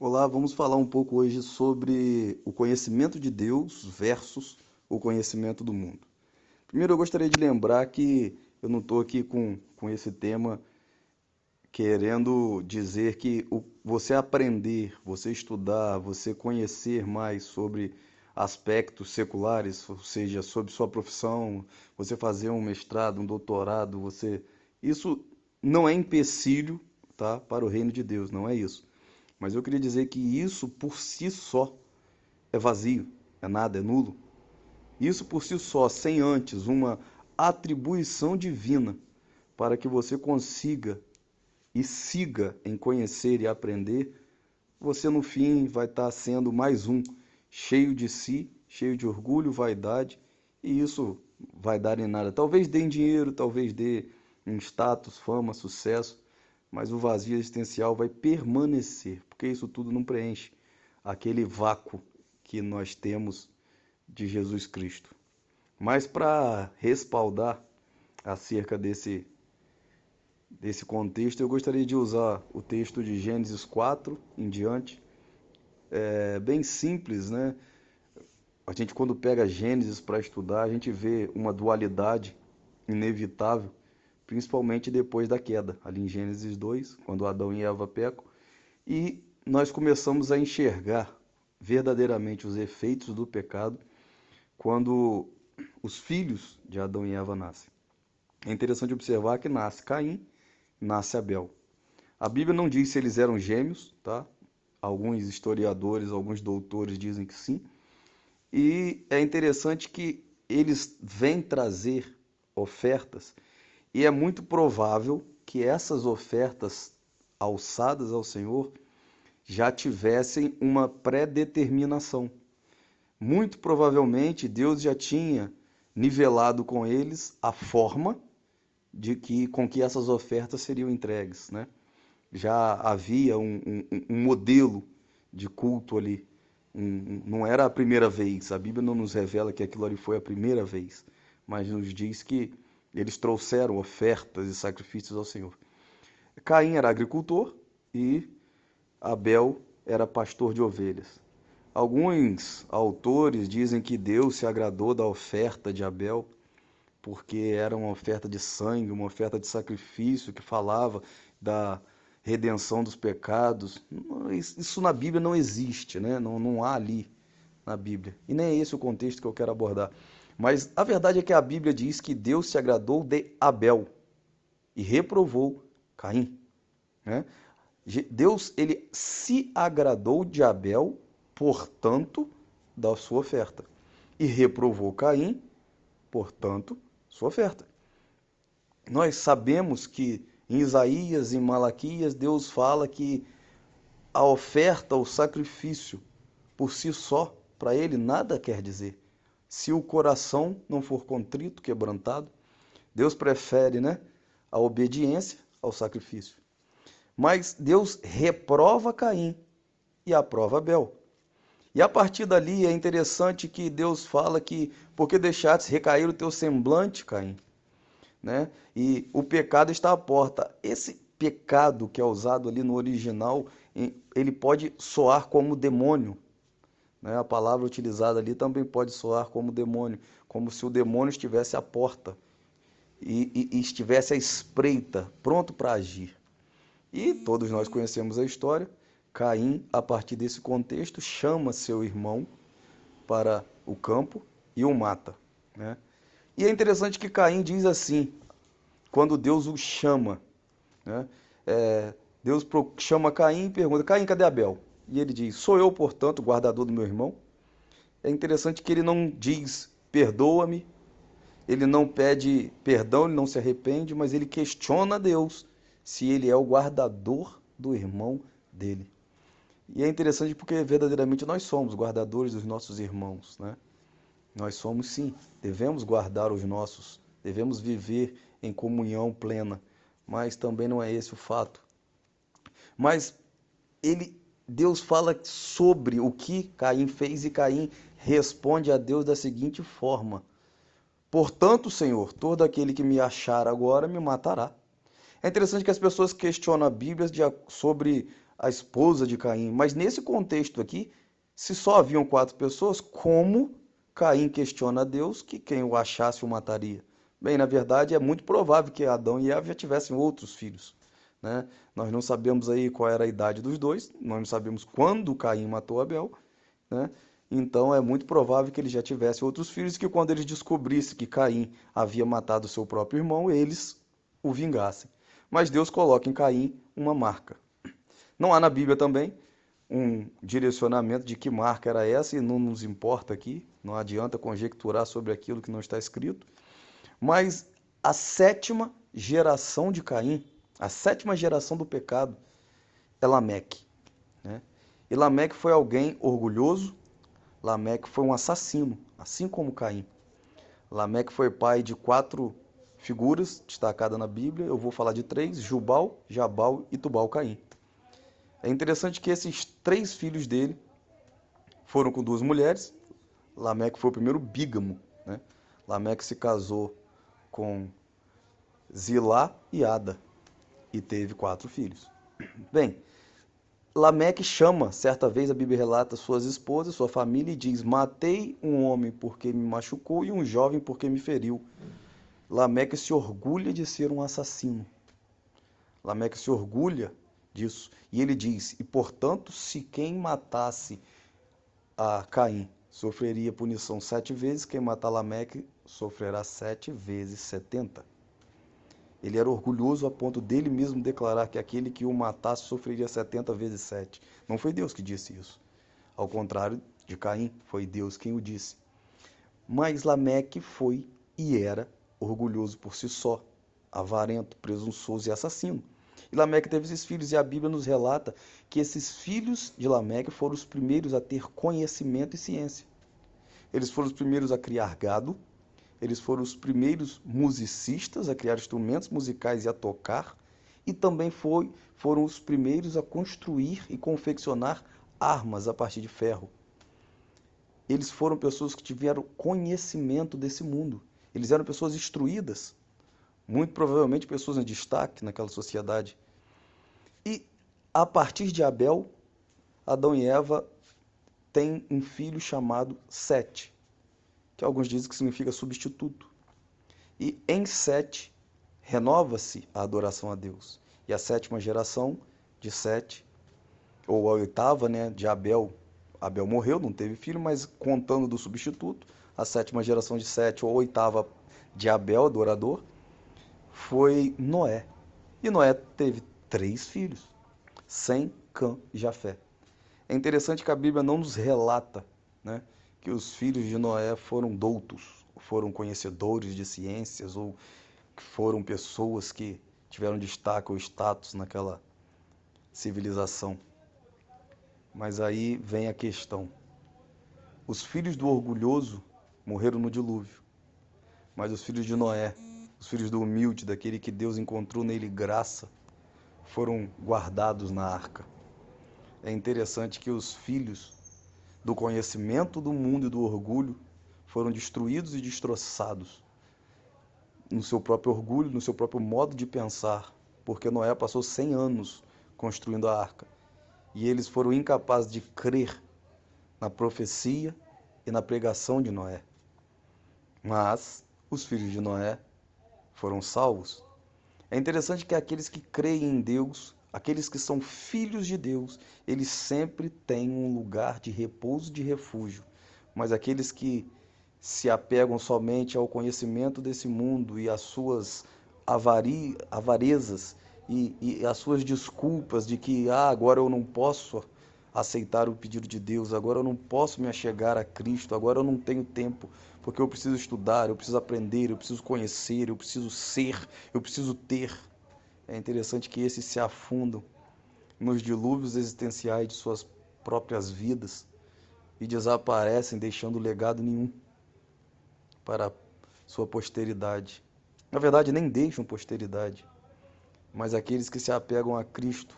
Olá, vamos falar um pouco hoje sobre o conhecimento de Deus versus o conhecimento do mundo. Primeiro, eu gostaria de lembrar que eu não estou aqui com, com esse tema querendo dizer que o, você aprender, você estudar, você conhecer mais sobre aspectos seculares, ou seja, sobre sua profissão, você fazer um mestrado, um doutorado, você isso não é empecilho, tá, para o reino de Deus, não é isso. Mas eu queria dizer que isso por si só é vazio, é nada, é nulo. Isso por si só, sem antes uma atribuição divina para que você consiga e siga em conhecer e aprender, você no fim vai estar sendo mais um, cheio de si, cheio de orgulho, vaidade, e isso vai dar em nada. Talvez dê em dinheiro, talvez dê em status, fama, sucesso, mas o vazio existencial vai permanecer, porque isso tudo não preenche aquele vácuo que nós temos de Jesus Cristo. Mas para respaldar acerca desse desse contexto, eu gostaria de usar o texto de Gênesis 4 em diante. É bem simples, né? A gente quando pega Gênesis para estudar, a gente vê uma dualidade inevitável principalmente depois da queda, ali em Gênesis 2, quando Adão e Eva pecam, e nós começamos a enxergar verdadeiramente os efeitos do pecado quando os filhos de Adão e Eva nascem. É interessante observar que nasce Caim, nasce Abel. A Bíblia não diz se eles eram gêmeos, tá? Alguns historiadores, alguns doutores dizem que sim. E é interessante que eles vêm trazer ofertas e é muito provável que essas ofertas alçadas ao Senhor já tivessem uma predeterminação. Muito provavelmente Deus já tinha nivelado com eles a forma de que com que essas ofertas seriam entregues, né? Já havia um, um, um modelo de culto ali. Um, não era a primeira vez. A Bíblia não nos revela que aquilo ali foi a primeira vez, mas nos diz que eles trouxeram ofertas e sacrifícios ao Senhor. Caim era agricultor e Abel era pastor de ovelhas. Alguns autores dizem que Deus se agradou da oferta de Abel, porque era uma oferta de sangue, uma oferta de sacrifício que falava da redenção dos pecados. Isso na Bíblia não existe, né? não, não há ali na Bíblia. E nem é esse o contexto que eu quero abordar. Mas a verdade é que a Bíblia diz que Deus se agradou de Abel e reprovou Caim. Né? Deus ele se agradou de Abel, portanto, da sua oferta, e reprovou Caim, portanto, sua oferta. Nós sabemos que em Isaías e Malaquias Deus fala que a oferta, o sacrifício, por si só, para ele nada quer dizer se o coração não for contrito, quebrantado, Deus prefere né, a obediência ao sacrifício. Mas Deus reprova Caim e aprova Abel. E a partir dali é interessante que Deus fala que porque deixaste recair o teu semblante, Caim, né? E o pecado está à porta. Esse pecado que é usado ali no original, ele pode soar como demônio, né? A palavra utilizada ali também pode soar como demônio, como se o demônio estivesse à porta e, e, e estivesse à espreita, pronto para agir. E todos nós conhecemos a história. Caim, a partir desse contexto, chama seu irmão para o campo e o mata. Né? E é interessante que Caim diz assim, quando Deus o chama. Né? É, Deus chama Caim e pergunta: Caim, cadê Abel? E ele diz: Sou eu, portanto, guardador do meu irmão? É interessante que ele não diz perdoa-me, ele não pede perdão, ele não se arrepende, mas ele questiona Deus se ele é o guardador do irmão dele. E é interessante porque verdadeiramente nós somos guardadores dos nossos irmãos, né? Nós somos sim, devemos guardar os nossos, devemos viver em comunhão plena, mas também não é esse o fato. Mas ele Deus fala sobre o que Caim fez e Caim responde a Deus da seguinte forma: Portanto, Senhor, todo aquele que me achar agora me matará. É interessante que as pessoas questionam a Bíblia sobre a esposa de Caim, mas nesse contexto aqui, se só haviam quatro pessoas, como Caim questiona a Deus que quem o achasse o mataria? Bem, na verdade, é muito provável que Adão e Eva já tivessem outros filhos. Né? Nós não sabemos aí qual era a idade dos dois, nós não sabemos quando Caim matou Abel, né? Então é muito provável que ele já tivesse outros filhos que quando eles descobrissem que Caim havia matado seu próprio irmão, eles o vingassem. Mas Deus coloca em Caim uma marca. Não há na Bíblia também um direcionamento de que marca era essa e não nos importa aqui, não adianta conjecturar sobre aquilo que não está escrito. Mas a sétima geração de Caim, a sétima geração do pecado, é Lameque. Né? E Lameque foi alguém orgulhoso, Lameque foi um assassino, assim como Caim. Lameque foi pai de quatro figuras destacadas na Bíblia, eu vou falar de três: Jubal, Jabal e Tubal-Caim. É interessante que esses três filhos dele foram com duas mulheres. Lameque foi o primeiro bígamo. Né? Lameque se casou com Zilá e Ada e teve quatro filhos. Bem, Lameque chama, certa vez a Bíblia relata suas esposas, sua família e diz: Matei um homem porque me machucou e um jovem porque me feriu. Lameque se orgulha de ser um assassino. Lameque se orgulha disso. E ele diz: E portanto, se quem matasse a Caim sofreria punição sete vezes, quem matar Lameque sofrerá sete vezes setenta. Ele era orgulhoso a ponto dele mesmo declarar que aquele que o matasse sofreria setenta vezes sete. Não foi Deus que disse isso. Ao contrário de Caim, foi Deus quem o disse. Mas Lameque foi e era orgulhoso por si só, avarento, presunçoso e assassino. E Lameque teve esses filhos, e a Bíblia nos relata que esses filhos de Lameque foram os primeiros a ter conhecimento e ciência. Eles foram os primeiros a criar gado, eles foram os primeiros musicistas a criar instrumentos musicais e a tocar, e também foi, foram os primeiros a construir e confeccionar armas a partir de ferro. Eles foram pessoas que tiveram conhecimento desse mundo. Eles eram pessoas instruídas muito provavelmente pessoas em destaque naquela sociedade. E a partir de Abel, Adão e Eva têm um filho chamado Sete, que alguns dizem que significa substituto. E em Sete renova-se a adoração a Deus. E a sétima geração de Sete, ou a oitava, né, de Abel, Abel morreu, não teve filho, mas contando do substituto, a sétima geração de Sete, ou a oitava de Abel, adorador, foi Noé. E Noé teve três filhos, Sem, Cã e Jafé. É interessante que a Bíblia não nos relata né, que os filhos de Noé foram doutos, foram conhecedores de ciências ou que foram pessoas que tiveram destaque ou status naquela civilização. Mas aí vem a questão. Os filhos do orgulhoso morreram no dilúvio, mas os filhos de Noé os filhos do humilde, daquele que Deus encontrou nele graça, foram guardados na arca. É interessante que os filhos do conhecimento do mundo e do orgulho foram destruídos e destroçados no seu próprio orgulho, no seu próprio modo de pensar, porque Noé passou 100 anos construindo a arca e eles foram incapazes de crer na profecia e na pregação de Noé. Mas os filhos de Noé foram salvos. É interessante que aqueles que creem em Deus, aqueles que são filhos de Deus, eles sempre têm um lugar de repouso, de refúgio. Mas aqueles que se apegam somente ao conhecimento desse mundo e às suas avari, avarezas e, e as suas desculpas de que ah, agora eu não posso aceitar o pedido de Deus, agora eu não posso me achegar a Cristo, agora eu não tenho tempo, porque eu preciso estudar, eu preciso aprender, eu preciso conhecer, eu preciso ser, eu preciso ter. É interessante que esses se afundam nos dilúvios existenciais de suas próprias vidas e desaparecem, deixando legado nenhum para sua posteridade. Na verdade, nem deixam posteridade, mas aqueles que se apegam a Cristo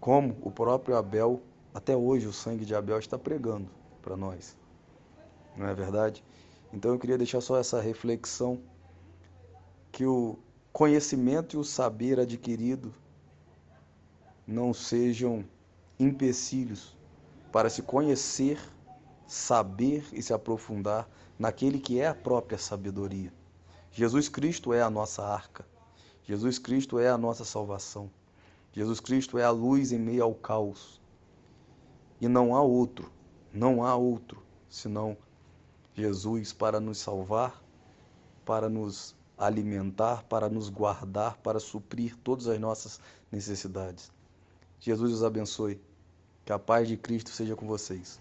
como o próprio Abel, até hoje o sangue de Abel está pregando para nós. Não é verdade? Então eu queria deixar só essa reflexão que o conhecimento e o saber adquirido não sejam empecilhos para se conhecer, saber e se aprofundar naquele que é a própria sabedoria. Jesus Cristo é a nossa arca. Jesus Cristo é a nossa salvação. Jesus Cristo é a luz em meio ao caos. E não há outro, não há outro senão Jesus para nos salvar, para nos alimentar, para nos guardar, para suprir todas as nossas necessidades. Jesus os abençoe. Que a paz de Cristo seja com vocês.